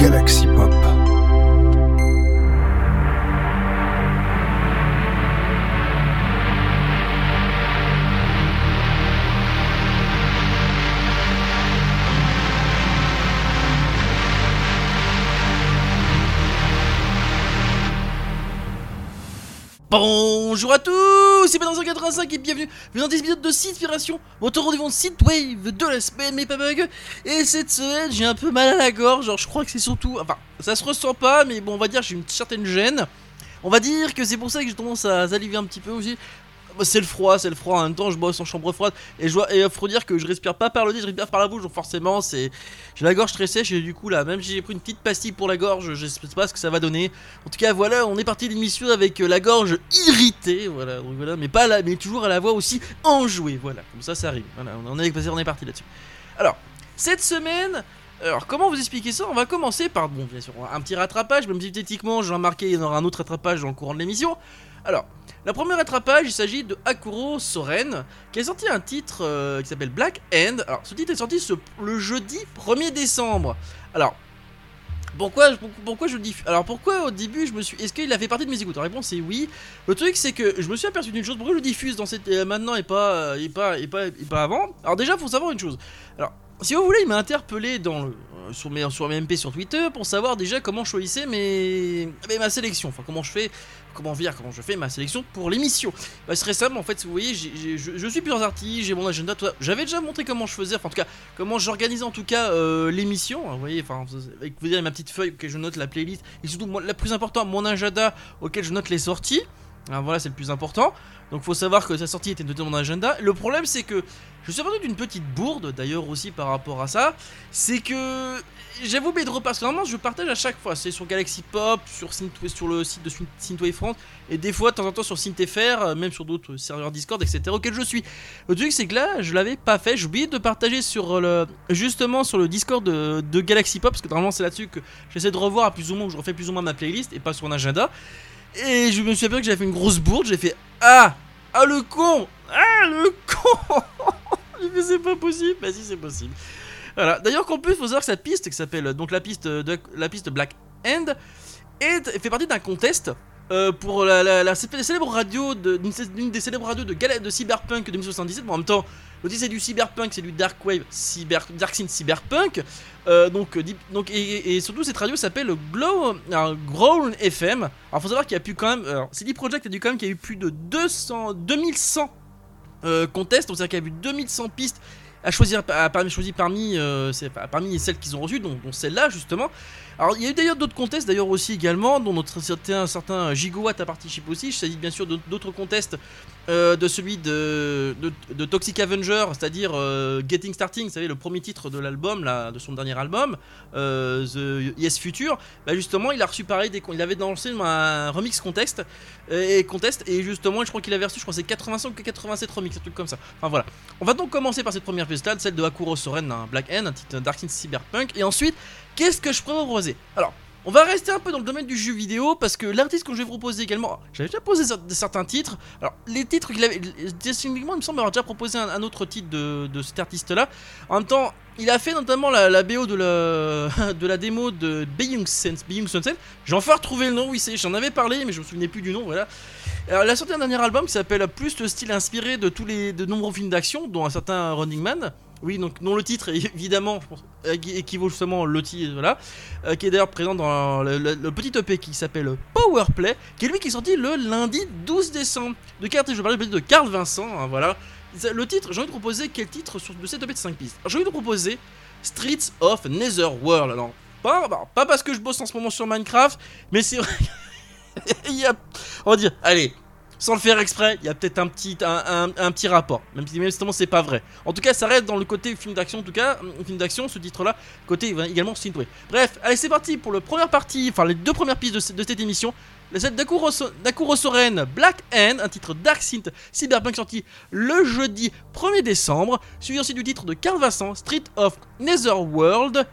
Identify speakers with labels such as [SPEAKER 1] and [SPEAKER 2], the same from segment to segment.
[SPEAKER 1] Galaxy Pop.
[SPEAKER 2] Bonjour à tous, c'est Ben185 et bienvenue dans des épisode de Synspiration, votre rendez-vous de Synthwave de la semaine, mais pas bug. Et cette semaine, j'ai un peu mal à la gorge, genre je crois que c'est surtout, enfin, ça se ressent pas, mais bon, on va dire j'ai une certaine gêne. On va dire que c'est pour ça que j'ai tendance à saliver un petit peu aussi. Bah, c'est le froid, c'est le froid. En même temps, je bosse en chambre froide et je vois, et faut dire que je respire pas par le nez, je respire par la bouche. Donc forcément, c'est, j'ai la gorge très sèche et du coup là, même si j'ai pris une petite pastille pour la gorge, je sais pas ce que ça va donner. En tout cas, voilà, on est parti de l'émission avec euh, la gorge irritée, voilà, donc voilà, mais pas là, mais toujours à la voix aussi enjouée, voilà. Comme ça, ça arrive. Voilà, on est, parti là-dessus. Alors, cette semaine. Alors, comment vous expliquer ça? On va commencer par, bon, bien sûr, un petit rattrapage, même si hypothétiquement, j'ai remarqué, il y en aura un autre rattrapage dans le courant de l'émission. Alors, la première attrapage, il s'agit de Akuro Soren, qui a sorti un titre euh, qui s'appelle Black End. Alors, ce titre est sorti le jeudi 1er décembre. Alors, pourquoi, pourquoi je dis Alors pourquoi au début je me suis. Est-ce qu'il a fait partie de mes écoutes? La réponse est oui. Le truc c'est que je me suis aperçu d'une chose. Pourquoi je le diffuse dans cette euh, maintenant et pas, euh, et pas et pas et pas avant? Alors déjà faut savoir une chose. Alors si vous voulez, il m'a interpellé dans le, sur, mes, sur mes MP sur Twitter pour savoir déjà comment je choisissais mes, ma sélection. Enfin, comment je fais, comment dire, comment je fais ma sélection pour l'émission. Bah, c'est récemment, en fait, vous voyez, je, suis plusieurs artistes, j'ai mon agenda. J'avais déjà montré comment je faisais, enfin, en tout cas, comment j'organisais en tout cas euh, l'émission. Hein, vous voyez, enfin, avec vous dire ma petite feuille auquel je note la playlist et surtout, la plus importante, mon agenda auquel je note les sorties. Alors, voilà, c'est le plus important. Donc faut savoir que sa sortie était notée dans mon agenda. Le problème c'est que je suis revenu d'une petite bourde d'ailleurs aussi par rapport à ça. C'est que oublié de repasser. Normalement je partage à chaque fois. C'est sur Galaxy Pop, sur, le site de Synthwave France. Et des fois de temps en temps sur SynthFR, euh, même sur d'autres serveurs Discord, etc. auxquels je suis. Le truc c'est que là je l'avais pas fait. J'ai oublié de partager sur le, justement sur le Discord de, Galaxy Pop. Parce que normalement c'est là-dessus que j'essaie de revoir plus ou moins, je refais plus ou moins ma playlist et pas sur un agenda. Et je me suis aperçu que j'avais fait une grosse bourde. J'ai fait Ah Ah le con Ah le con Mais c'est pas possible. Bah si, c'est possible. Voilà. D'ailleurs, qu'en plus, faut savoir que cette piste qui s'appelle donc la piste de la piste Black End fait partie d'un contest euh, pour la, célèbre radio des célèbres radios de, de Cyberpunk 2077. Bon, en même temps, c'est du Cyberpunk, c'est du Dark Wave, Synth Cyberpunk. Euh, donc, euh, et, surtout cette radio s'appelle Glow, FM. Alors faut savoir qu'il y a pu quand même, CD Projekt a dit quand même qu'il y a eu plus de 200, 2100 contests, donc c'est-à-dire qu'il y a eu 2100 pistes à choisir, à, parmi, choisi parmi, parmi celles qu'ils ont reçues, dont celle-là justement. Alors il y a eu d'ailleurs d'autres contests d'ailleurs aussi également, dont notre certain, certain a participé aussi. Je s'agit bien sûr d'autres contests euh, de celui de, Toxic Avenger, c'est-à-dire euh, Getting Starting, vous savez, le premier titre de l'album, de son dernier album, euh, The Yes Future. Bah justement, il a reçu pareil, il avait lancé un remix contest, et contest, et justement, je crois qu'il avait reçu, je crois c'est 85 ou 87 remix, un truc comme ça. Enfin voilà. On va donc commencer par cette première piste celle de Akuro Soren, un Black End, un titre Dark Cyberpunk, et ensuite Qu'est-ce que je pourrais proposer Alors, on va rester un peu dans le domaine du jeu vidéo parce que l'artiste que je vais proposer également, j'avais déjà posé certains titres. Alors, les titres qu'il avait, distinctement, il me semble avoir déjà proposé un, autre titre de, cet artiste-là. En même temps, il a fait notamment la, BO de la, de la démo de Being Sunset. J'ai enfin retrouvé le nom, oui, j'en avais parlé, mais je me souvenais plus du nom, voilà. Il a sorti un dernier album qui s'appelle Plus le style inspiré de tous les de nombreux films d'action, dont un certain Running Man. Oui, donc non le titre, évidemment, je pense, équivaut justement le titre, voilà, euh, qui est d'ailleurs présent dans le, petit EP qui s'appelle Powerplay, qui est lui qui est sorti le lundi 12 décembre. De quel je parlais de Carl Vincent, hein, voilà. Le titre, j'ai envie de proposer quel titre sur, de cet EP de 5 pistes J'ai envie de proposer Streets of Netherworld. Alors, pas, bah, pas parce que je bosse en ce moment sur Minecraft, mais c'est vrai. Il y a, on va dire, allez, sans le faire exprès, il y a peut-être un petit, un, petit rapport. Même si justement c'est pas vrai. En tout cas, ça reste dans le côté film d'action, en tout cas, film d'action, ce titre-là, côté également synthwave. Bref, allez, c'est parti pour la première partie, enfin les deux premières pistes de, cette émission. La set d'Akuro Soren Black End, un titre Dark Synth Cyberpunk sorti le jeudi 1er décembre, suivi aussi du titre de Carl Vincent, Street of Netherworld,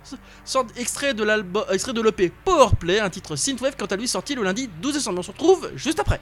[SPEAKER 2] extrait de l'album, extrait de Powerplay, un titre Synthwave quant à lui sorti le lundi 12 décembre. On se retrouve juste après.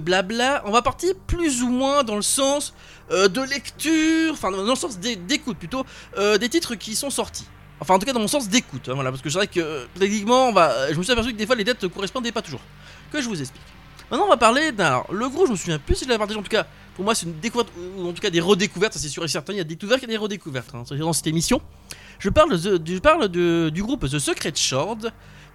[SPEAKER 2] Blabla, on va partir plus ou moins dans le sens euh, de lecture, enfin dans le sens d'écoute plutôt, euh, des titres qui sont sortis. Enfin, en tout cas, dans mon sens d'écoute, hein, voilà, parce que c'est vrai que techniquement, je me suis aperçu que des fois les dates ne correspondaient pas toujours. Que je vous explique. Maintenant, on va parler d'un. Le gros, je me souviens plus si je l'avais partagé, en tout cas, pour moi, c'est une découverte, ou en tout cas des redécouvertes, c'est sûr et certain. Il y a des découvertes et des redécouvertes hein, dans cette émission. Je parle, je parle du groupe The Secret Short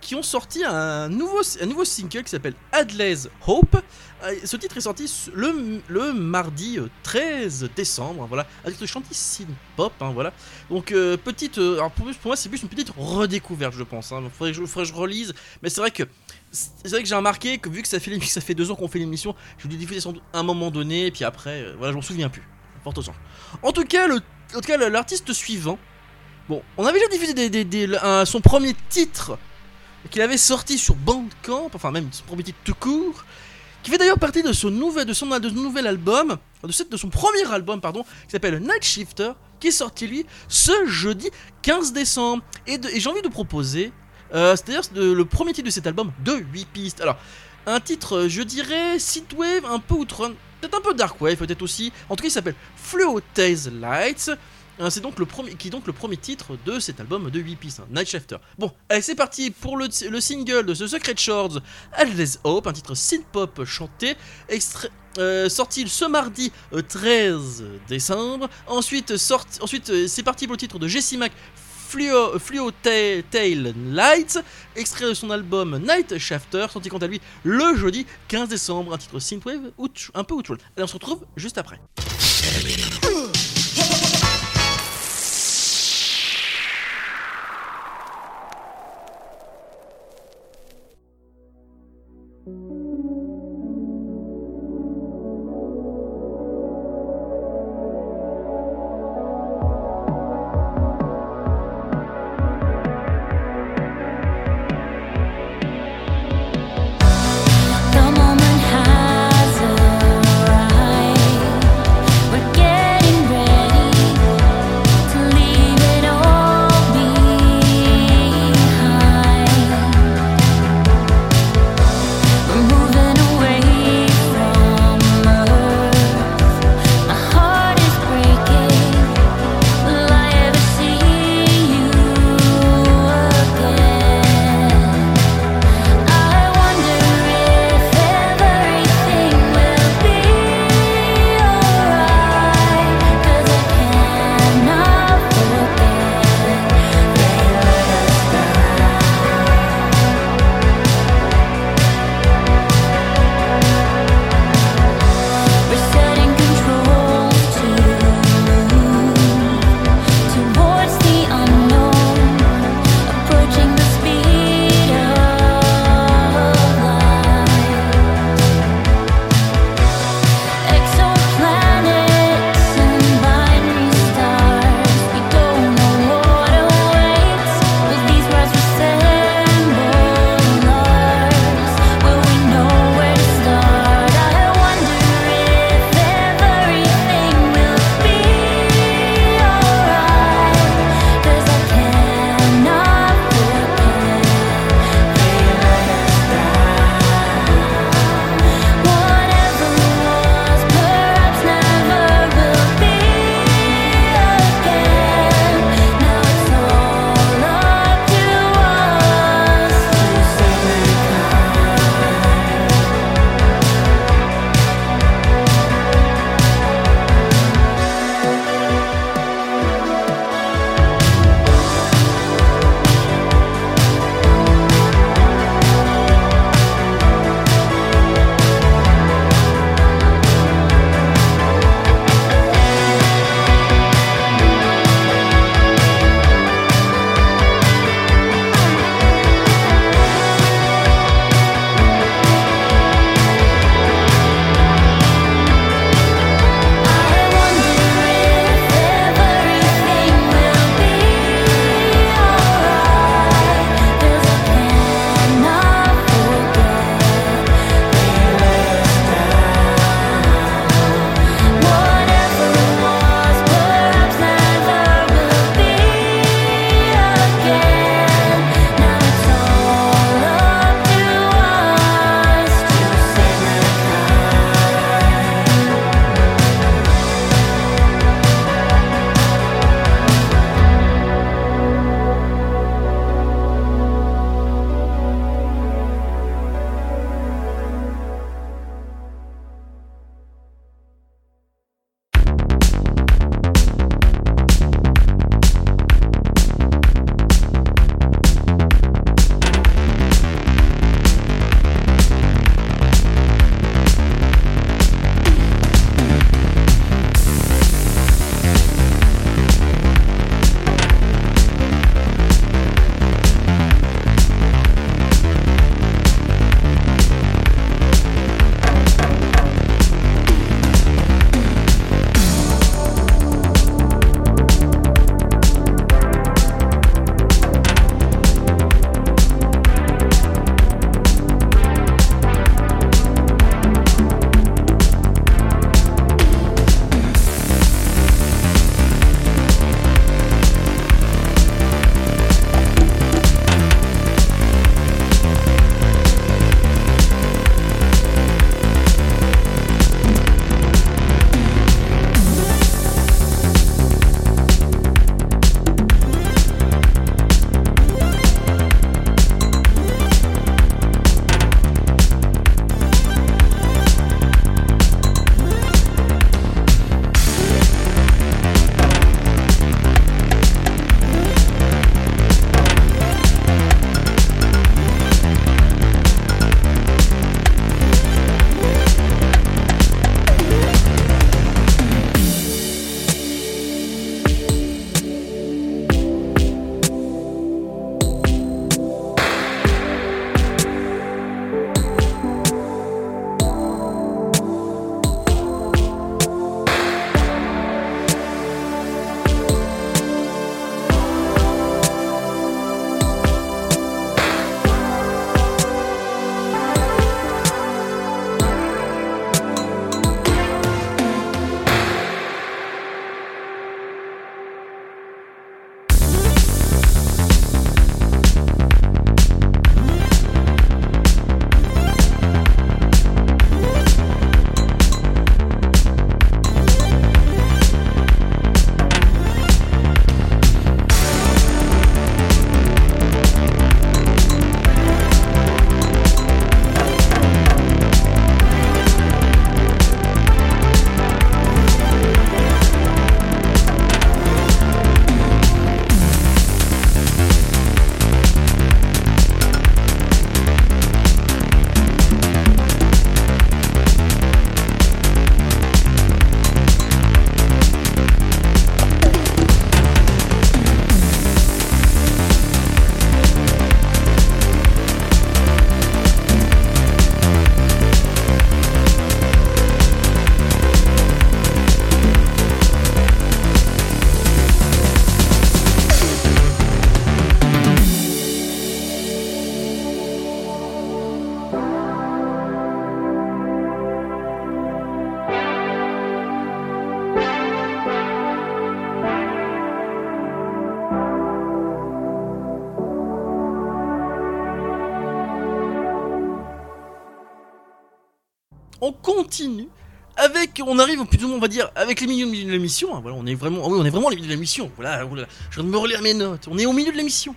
[SPEAKER 2] qui ont sorti un nouveau, un nouveau single qui s'appelle Adley's Hope. Euh, ce titre est sorti le, le mardi 13 euh, décembre, hein, voilà, avec le chantier synth pop, hein, voilà. Donc euh, petite, pour, moi c'est plus une petite redécouverte, je pense. Hein. Faudrait, que je, relise, mais c'est vrai que c'est vrai que j'ai remarqué que vu que ça fait, deux ans qu'on fait l'émission, je l'ai diffusé à un moment donné, et puis après, voilà, je m'en souviens plus. Fort En tout cas, le, en tout cas, l'artiste suivant. Bon, on avait déjà diffusé son premier titre qu'il avait sorti sur Bandcamp, enfin même premier titre tout court, qui fait d'ailleurs partie de son nouvel, son, de album, de, son premier album, pardon, qui s'appelle Night Shifter, qui est sorti lui ce jeudi 15 décembre. Et, j'ai envie de proposer, euh, c'est-à-dire le premier titre de cet album, de 8 pistes. Alors, un titre, je dirais, synthwave, un peu outrun, peut-être un peu darkwave, peut-être aussi. En tout cas, il s'appelle Fluo Tales Lights. Hein, c'est donc le premier, qui est donc le premier titre de cet album de 8 pistes, hein, Night Shifter. Bon, allez, c'est parti pour le, single de The Secret Shorts, Endless Hope, un titre synth-pop chanté, euh, sorti ce mardi 13 euh, décembre. Ensuite, euh, c'est parti pour le titre de Jessie Mac, Fluo, Tail Lights, extrait de son album Night Shafter, sorti quant à lui le jeudi 15 décembre, un titre synthwave un peu outrun. Allez, on se retrouve juste après. On arrive plus ou moins, on va dire, avec les milieux de l'émission. hein, Voilà, on est vraiment, ah oui, on est vraiment au milieu de l'émission. Voilà, je viens de me relire mes notes. On est au milieu de l'émission.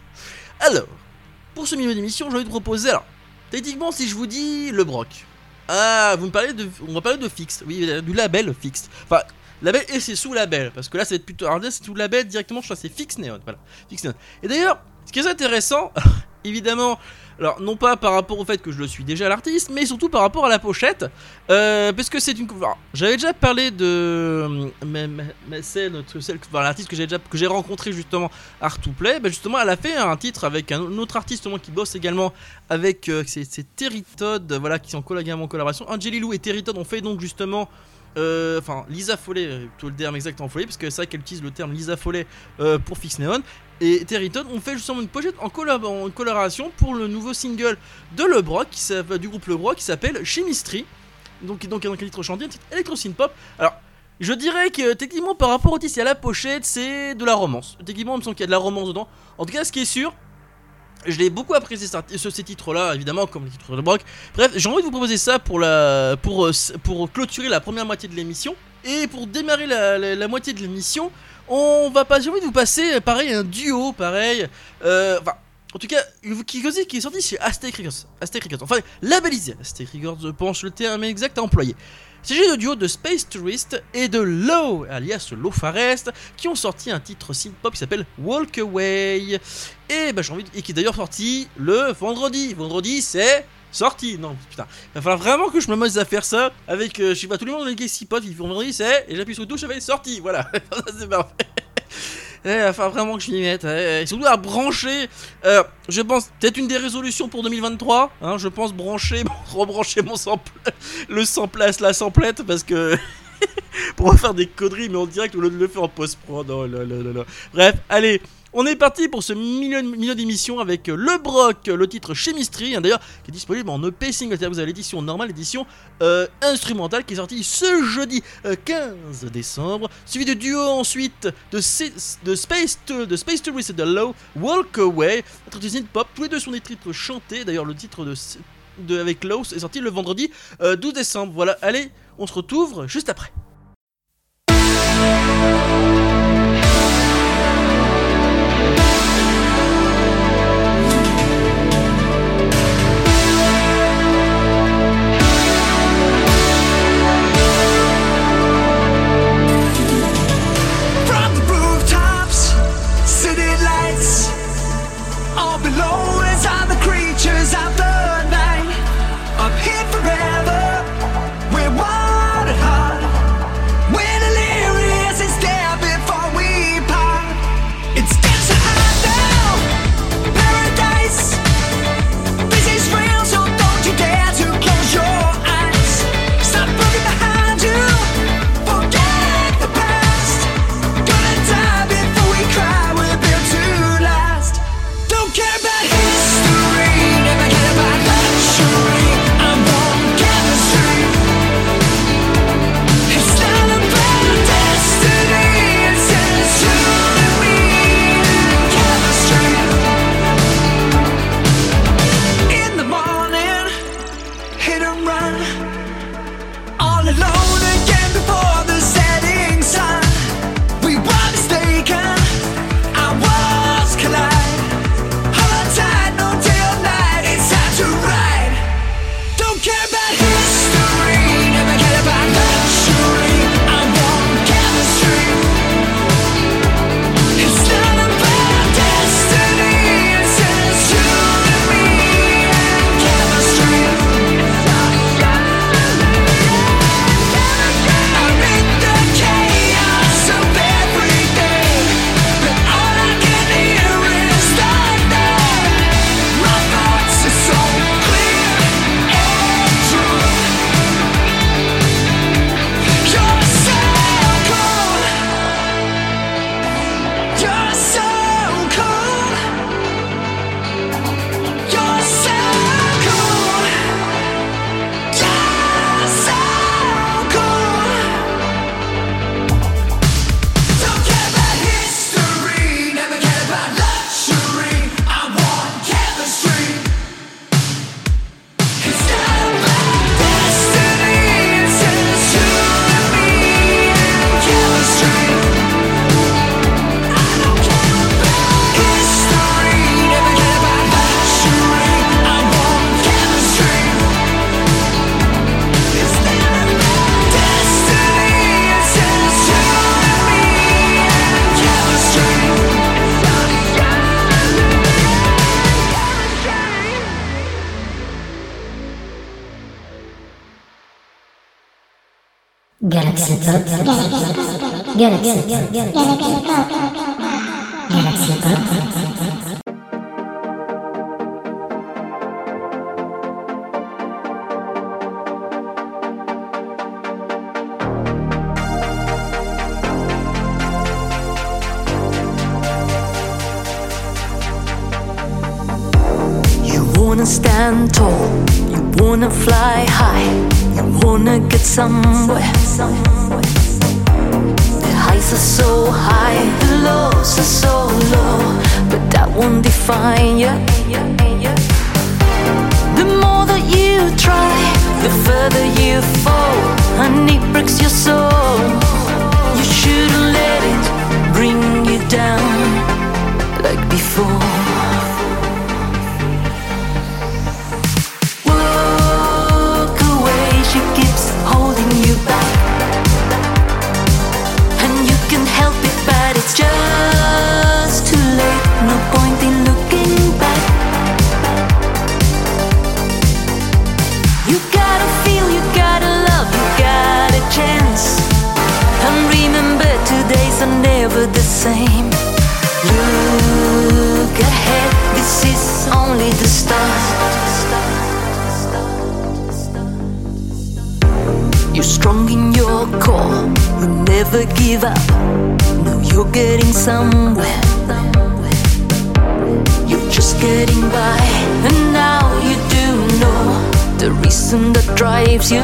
[SPEAKER 2] Alors, pour ce milieu d'émission, j'ai envie de proposer. Alors, techniquement, si je vous dis le broc, ah, vous me parlez de, on va parler de Fixed, oui, euh, du label Fixed. Enfin, label et c'est sous label, parce que là, c'est plutôt, alors c'est sous label directement. Je crois c'est Fix Neon, voilà. Et d'ailleurs, ce qui est intéressant, évidemment, alors non pas par rapport au fait que je le suis déjà l'artiste, mais surtout par rapport à la pochette, euh, parce que c'est une. alors, J'avais déjà parlé de euh, ma, ma, ma scène, notre- celle, l'artiste que j'ai déjà rencontré justement Art to Play. Bah, justement, elle a fait un titre avec un, autre artiste qui bosse également avec euh, c'est Terry Todd, voilà, qui sont en collaboration. Angeli Lou et Terry Todd ont fait donc justement. Euh, Enfin, Lisa Follet, euh, plutôt le terme exactement Follet, parce que c'est vrai qu'elle utilise le terme Lisa Follet euh, pour Fix Neon et Terry Todd ont fait justement une pochette en, collab- en collaboration pour le nouveau single de Le Broc, qui s'appelle- du groupe Le Broc, qui s'appelle Chemistry. Donc, donc, donc un titre chanté, un titre électro-synth-pop. Alors, je dirais que techniquement, par rapport au titre et à la pochette, c'est de la romance. Techniquement, il me semble qu'il y a de la romance dedans. En tout cas, ce qui est sûr, je l'ai beaucoup apprécié ce, ce- ces titres-là, évidemment, comme les titres de Brock. Bref, j'ai envie de vous proposer ça pour, la, pour, euh, pour clôturer la première moitié de l'émission. Et pour démarrer la, moitié de l'émission, on va pas. J'ai envie de vous passer, pareil, un duo, pareil. Euh, Enfin, en tout cas, qui, qui est sorti chez Aztec Records. Aztec Records. Enfin, labellisé Aztec Records, je pense le terme exact à employer. Il s'agit de duo de Space Tourist et de Low, alias Low Forest, qui ont sorti un titre synth-pop qui s'appelle Walk Away. Et, bah, envie et qui est d'ailleurs sorti le vendredi. Vendredi, c'est sorti. Non, putain. Il va falloir vraiment que je me mette à faire ça avec, euh, je sais pas, tout le monde avec les 6 potes. Ils font vendredi, c'est. Et j'appuie sur le touche, ça fait sorti. Voilà. C'est parfait. Eh, va falloir vraiment que je m'y mette. eh, et surtout à brancher. euh, je pense, peut-être une des résolutions pour 2023. Hein, je pense brancher, rebrancher mon sample, le samplesse, la samplette, parce que. pour faire des conneries, mais en direct au lieu de le faire en post-prod. Oh là là là. Bref, allez. On est parti pour ce milieu, milieu d'émission avec euh, Le Broc, le titre Chemistry, hein, d'ailleurs, qui est disponible en EP single, vous avez l'édition normale, l'édition euh, instrumentale, qui est sortie ce jeudi euh, 15 décembre, suivi de duo ensuite de, Space to, de Space Tourist et de Low, Walk Away, synth pop, tous les deux sont des titres chantés, d'ailleurs le titre avec Low est sorti le vendredi euh, 12 décembre, voilà, allez, on se retrouve juste après.
[SPEAKER 3] Galaxy Pop.
[SPEAKER 4] Wanna stand tall, you wanna fly high, you wanna get somewhere. Won't you. The more that you try, the further you fall, and it breaks your soul. You shouldn't let it bring you down like before. Are never the same. Look ahead, this is only the start. You're strong in your core, you never give up. No, you're getting somewhere. You're just getting by, and now you do know the reason that drives. You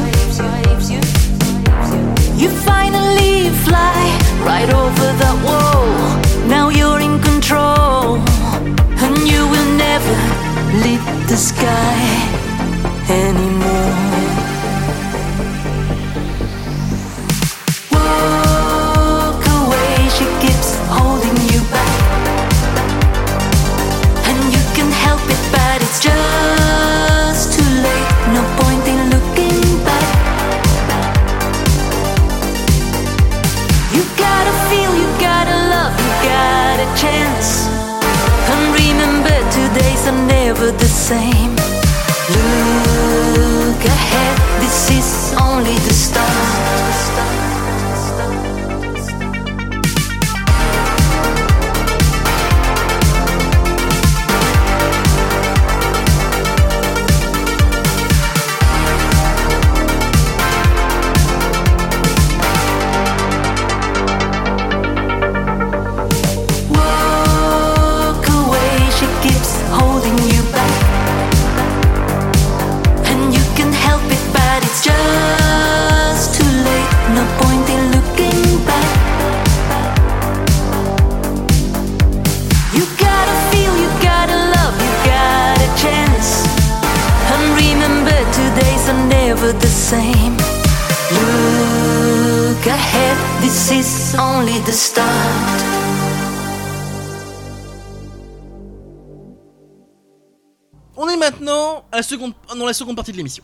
[SPEAKER 2] seconde, dans la seconde partie de l'émission.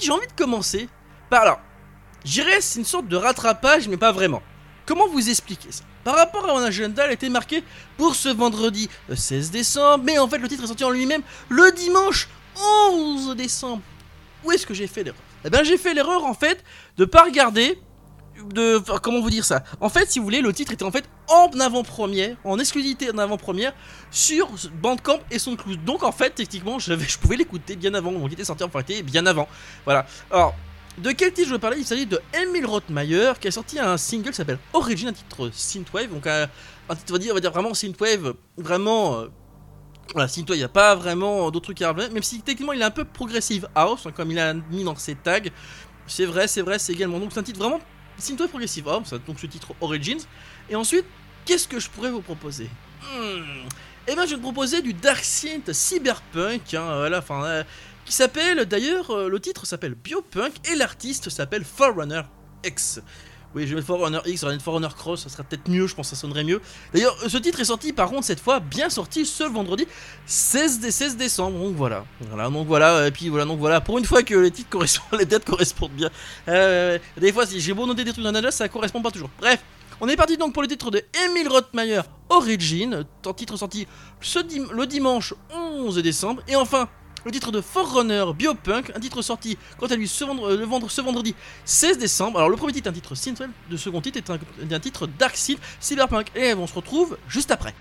[SPEAKER 2] J'ai envie de commencer par là. J'irais, c'est une sorte de rattrapage, mais pas vraiment. Comment vous expliquer ça? Par rapport à mon agenda, elle était marquée pour ce vendredi le 16 décembre, mais en fait le titre est sorti en lui-même le dimanche 11 décembre. Où est-ce que j'ai fait l'erreur? Eh bien j'ai fait l'erreur en fait de pas regarder de comment vous dire ça? En fait, si vous voulez, le titre était en fait en avant-première, en exclusivité en avant-première sur Bandcamp et SoundCloud. Donc en fait, techniquement, je pouvais l'écouter bien avant, donc il était sorti en fait bien avant. Voilà. Alors, de quel titre je veux parler? Il s'agit de Emile Rothmeyer qui a sorti un single qui s'appelle Origin, un titre synthwave, donc un, un titre on va dire, on va dire vraiment synthwave, vraiment. euh, voilà, synthwave, il n'y a pas vraiment d'autres trucs à relever, même si techniquement il est un peu progressive house, hein, comme il a mis dans ses tags. C'est vrai, c'est vrai, c'est également. Donc c'est un titre vraiment synthwave progressive house, donc ce titre Origins. Et ensuite, qu'est-ce que je pourrais vous proposer? Hmm. Eh bien, je vais te proposer du Dark Synth Cyberpunk, hein, voilà, enfin, euh, qui s'appelle, d'ailleurs, euh, le titre s'appelle Biopunk et l'artiste s'appelle Forerunner X. Oui, je vais mettre Forerunner X, on va mettre Forerunner Cross, ça serait peut-être mieux, je pense que ça sonnerait mieux. D'ailleurs, euh, ce titre est sorti, par contre, cette fois, bien sorti, ce vendredi 16, dé- 16 décembre, donc voilà. Voilà, donc voilà, et puis voilà, donc voilà, pour une fois que les titres correspondent, les dates correspondent bien. Euh, des fois, si j'ai beau noter des trucs dans Naja, ça correspond pas toujours. Bref, on est parti donc pour le titre de Emile Rothmeyer Origin, titre sorti le dimanche 11 décembre. Et enfin, le titre de Forerunner Biopunk, un titre sorti quant à lui ce, le vendredi 16 décembre. Alors le premier titre est un titre synthwave, le second titre est un, titre Dark Synth Cyberpunk. Et on se retrouve juste après.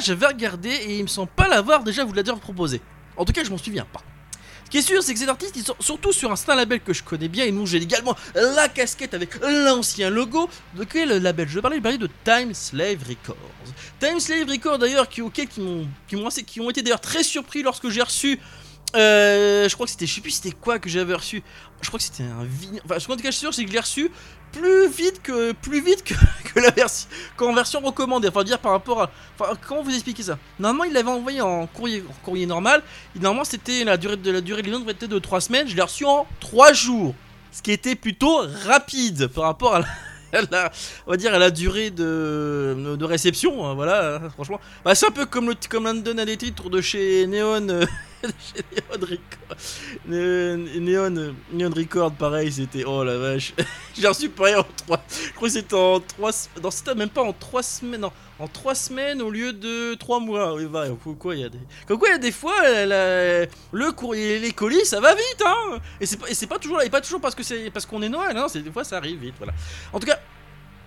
[SPEAKER 2] Celui-là, j'avais regardé et il me semble pas l'avoir déjà vous l'a proposé. En tout cas, je m'en souviens pas. Ce qui est sûr, c'est que cet artiste, il sort surtout sur un certain label que je connais bien, et nous j'ai également la casquette avec l'ancien logo. De quel label? Je parlais Je parlais de Time Slave Records. Time Slave Records d'ailleurs, qui, qui, qui, qui ont été d'ailleurs très surpris lorsque j'ai reçu. Euh, je crois que c'était, je sais plus c'était quoi que j'avais reçu. Je crois que c'était un vinyle. Enfin, en tout cas, sûr, c'est que je l'ai reçu plus vite que plus vite que, que la version qu'en version recommandée. Enfin, dire par rapport à. Enfin, comment vous expliquer ça? Normalement, il l'avait envoyé en courrier, courrier normal. Normalement, c'était la durée de la durée de être de 3 semaines. Je l'ai reçu en 3 jours, ce qui était plutôt rapide par rapport à la, on va dire à la durée de, de réception. hein, voilà, franchement, Bah, c'est un peu comme le comme de des titres de chez Neon. euh, chez Neon Record. Ne- Neon, Neon Record, pareil, c'était. Oh la vache. J'ai reçu pareil en 3. Je crois que c'était en 3 Non, c'était même pas en 3 semaines. Non, en 3 semaines au lieu de 3 mois. Oui, bah, quoi, il y a des. Quoi, il y a des fois, le courrier, les colis, ça va vite, hein. Et c'est pas, et pas toujours, et pas toujours parce que c'est parce qu'on est Noël, hein. C'est des fois, ça arrive vite, voilà. En tout cas.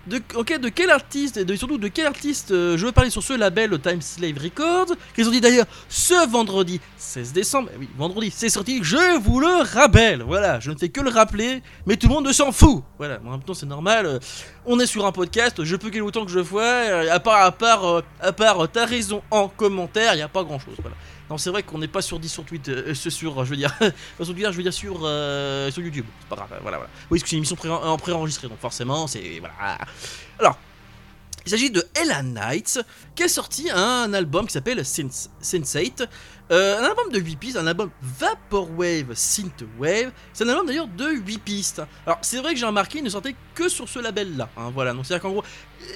[SPEAKER 2] De, quel artiste, et surtout de quel artiste euh, je veux parler sur ce label Time Slave Records, ont dit d'ailleurs ce vendredi 16 décembre, eh oui, vendredi, c'est sorti, je vous le rappelle, voilà, je ne fais que le rappeler, mais tout le monde s'en fout, voilà, en même temps c'est normal, euh, on est sur un podcast, je peux gueuler autant que je vois, euh, à part, à part, à part, t'as raison en commentaire, il n'y a pas grand chose. Non, c'est vrai qu'on n'est pas sur 10 sur Twitter, euh, sur, je veux dire, sur je veux dire sur, euh, sur YouTube, c'est pas grave, voilà, voilà. Oui, parce que c'est une émission pré- en pré-enregistrée, donc forcément, c'est, voilà. Alors, il s'agit de Ella Knights qui a sorti un album qui s'appelle Sens- Sensate. Euh, un album de 8 pistes, un album Vaporwave Synthwave. C'est un album d'ailleurs de 8 pistes. Alors c'est vrai que j'ai remarqué, il ne sortait que sur ce label là. voilà, donc c'est-à-dire qu'en gros,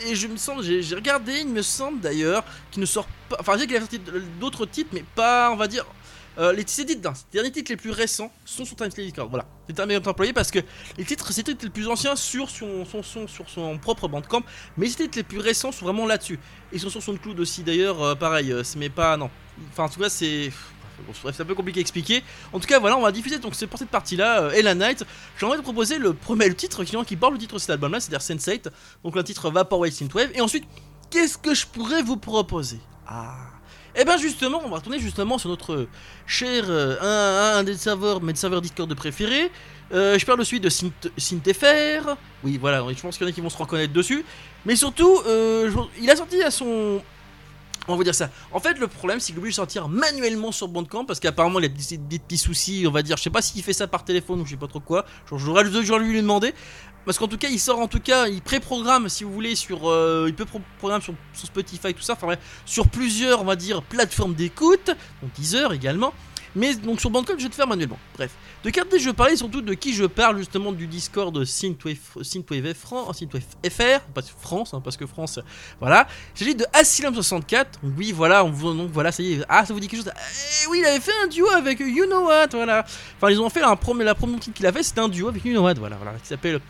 [SPEAKER 2] et je me semble, j'ai regardé, il me semble d'ailleurs qu'il ne sort pas. Enfin, je sais qu'il a sorti d'autres titres, mais pas, on va dire. Euh, les titres, derniers titres les plus récents sont sur Time Slave Records. Voilà, c'est un meilleur employé parce que les titres, ces titres les plus anciens sur son, son, son- sur son propre mais les titres les plus récents sont vraiment là-dessus. Ils sont sur SoundCloud aussi d'ailleurs, euh, pareil, euh, mais pas non. Enfin, en tout cas, c'est bref, c'est un peu compliqué à expliquer. En tout cas, voilà, on va diffuser donc c'est pour cette partie-là, euh, Ella Knight. J'ai envie de proposer le premier titre qui, qui parle le titre de cet album-là, c'est-à-dire Sensate, donc le titre Vaporwave Synthwave. Et ensuite, qu'est-ce que je pourrais vous proposer? Ah. Et bien justement, on va retourner justement sur notre cher euh, un, des serveurs, mes serveurs Discord de préférés. Euh, je parle de celui de Synth- SynthFR. Oui, voilà, je pense qu'il y en a qui vont se reconnaître dessus. Mais surtout, euh, il a sorti à son. On va dire ça. En fait, le problème, c'est qu'il est obligé de sortir manuellement sur Bandcamp parce qu'apparemment, il a des, petits soucis. On va dire, je sais pas s'il fait ça par téléphone ou je sais pas trop quoi. J'aurais dû lui demander. Parce qu'en tout cas, il sort en tout cas, il pré-programme si vous voulez sur. euh, il peut pro- programmer sur, sur Spotify, tout ça. Enfin, bref, sur plusieurs, on va dire, plateformes d'écoute. Donc Deezer également. Mais donc sur Bandcamp, je vais te faire manuellement. Bref. De quelle je parlais surtout de qui je parle justement du Discord Synthwave, Synthwave, Fran- Synthwave FR, pas France, hein, parce que France, euh, voilà. Il s'agit de Asylum64. Oui, voilà, donc voilà, ça y est. Ah, ça vous dit quelque chose? Eh oui, il avait fait un duo avec You Know What, voilà. Enfin, ils ont fait un premier, la première titre qu'il a fait, c'était un duo avec You Know What, voilà, voilà, qui s'appelle.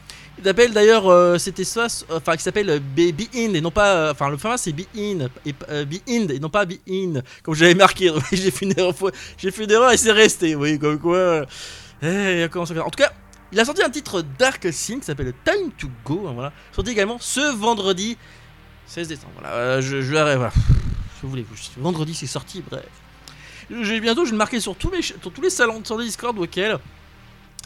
[SPEAKER 2] S'appelle d'ailleurs, euh, euh, enfin, qui s'appelle euh, Be, Be In, et non pas, euh, enfin, le format c'est Be In, et, euh, Be In, et non pas Be In, comme j'avais marqué. j'ai fait une erreur, j'ai fait une erreur et c'est resté, oui, comme quoi. Eh, comment ça fait En tout cas, il a sorti un titre Dark Synth qui s'appelle Time to Go, hein, voilà. Sorti également ce vendredi 16 décembre. Voilà, euh, je, je, voilà. Je voulais, vendredi c'est sorti, bref. J'ai bientôt, je vais le marquer sur tous les, sur tous les salons les Discord auxquels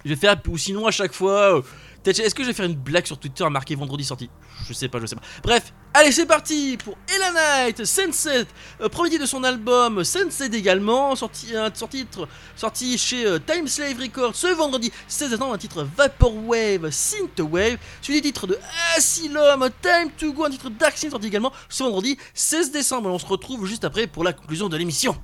[SPEAKER 2] je vais faire, ou sinon à chaque fois. Est-ce que je vais faire une blague sur Twitter marqué vendredi sorti? Je sais pas, je sais pas. Bref, allez, c'est parti pour Ella Knight, Sunset, euh, premier titre de son album, Sunset également, sorti, un sorti, chez euh, Time Slave Records ce vendredi 16 décembre, un titre Vaporwave, Synthwave, suivi du titre de Asylum, Time to Go, un titre Dark Synth sorti également ce vendredi 16 décembre. On se retrouve juste après pour la conclusion de l'émission.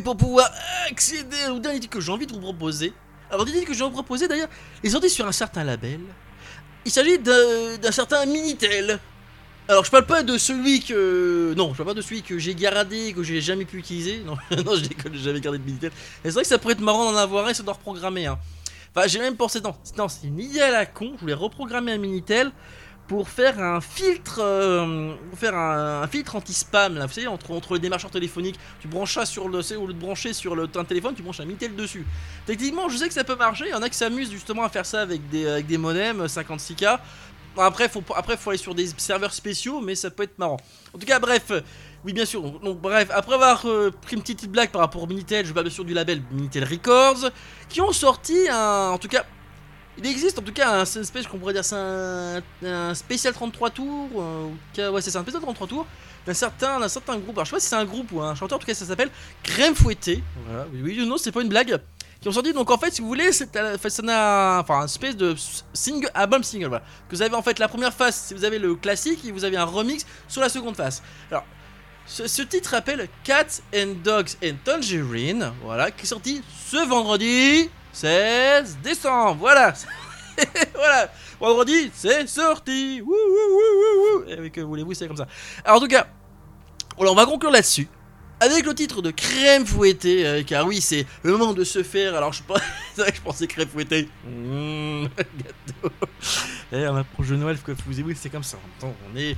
[SPEAKER 2] Pour pouvoir accéder au dernier titre que j'ai envie de vous proposer. Alors, le titre que j'ai envie de vous proposer d'ailleurs est sorti sur un certain label. Il s'agit d'un certain Minitel. Alors, je parle pas de celui que. Non, je parle pas de celui que j'ai gardé, que j'ai jamais pu utiliser. Non, non je déconne, j'ai jamais gardé de Minitel. C'est vrai que ça pourrait être marrant d'en avoir un et ça doit reprogrammer. Hein. Enfin, j'ai même pensé. Non, non, c'est une idée à la con. Je voulais reprogrammer un Minitel pour faire un filtre, euh, faire un, un filtre anti-spam. Là, vous savez, entre, entre les démarcheurs téléphoniques, tu branches ça sur le, au lieu de brancher sur le ton téléphone, tu branches un Minitel dessus. Techniquement, je sais que ça peut marcher. Il y en a qui s'amusent justement à faire ça avec des, avec des modems 56K. Bon, Après, faut, après, faut aller sur des serveurs spéciaux, mais ça peut être marrant. En tout cas, bref, euh, oui, bien sûr. Donc, bref, après avoir euh, pris une petite blague par rapport au Minitel, je parle bien sûr du label Minitel Records, qui ont sorti un. En tout cas, il existe en tout cas un espèce qu'on pourrait dire c'est un, un spécial 33 tours. euh, ouais, c'est un spécial 33 tours d'un certain, d'un certain groupe. Alors, je sais pas si c'est un groupe ou un chanteur, en tout cas, ça s'appelle Crème Fouettée. Voilà, oui, oui, non, c'est pas une blague. Qui ont sorti, donc en fait, si vous voulez, c'est la- enfin, un espèce de single, album single, voilà. Que vous avez en fait la première face, si vous avez le classique, et vous avez un remix sur la seconde face. Alors, ce, ce titre s'appelle Cats and Dogs and Tangerine, voilà, qui est sorti ce vendredi 16 décembre, voilà. voilà, vendredi, c'est sorti. Wouh, wouh, wouh. Et que voulez-vous, c'est comme ça. Alors, en tout cas, voilà, on va conclure là-dessus. Avec le titre de Crème fouettée, euh, car oui, c'est le moment de se faire. Alors, je, vrai que je pensais crème fouettée. Mmh, gâteau. Et on approche de Noël, que vous oui, c'est comme ça. En même temps, on est.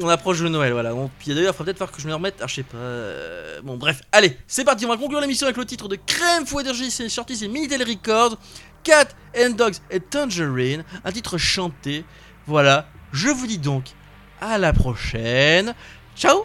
[SPEAKER 2] On approche de Noël, voilà. On- Puis d'ailleurs, il faudra peut-être que je me remette. Ah, je sais pas. Bon, bref, allez, c'est parti. On va conclure l'émission avec le titre de Crème fouettée. C'est sorti, c'est Minitel Records. Cat and Dogs et Tangerine. Un titre chanté. Voilà. Je vous dis donc à la prochaine. Ciao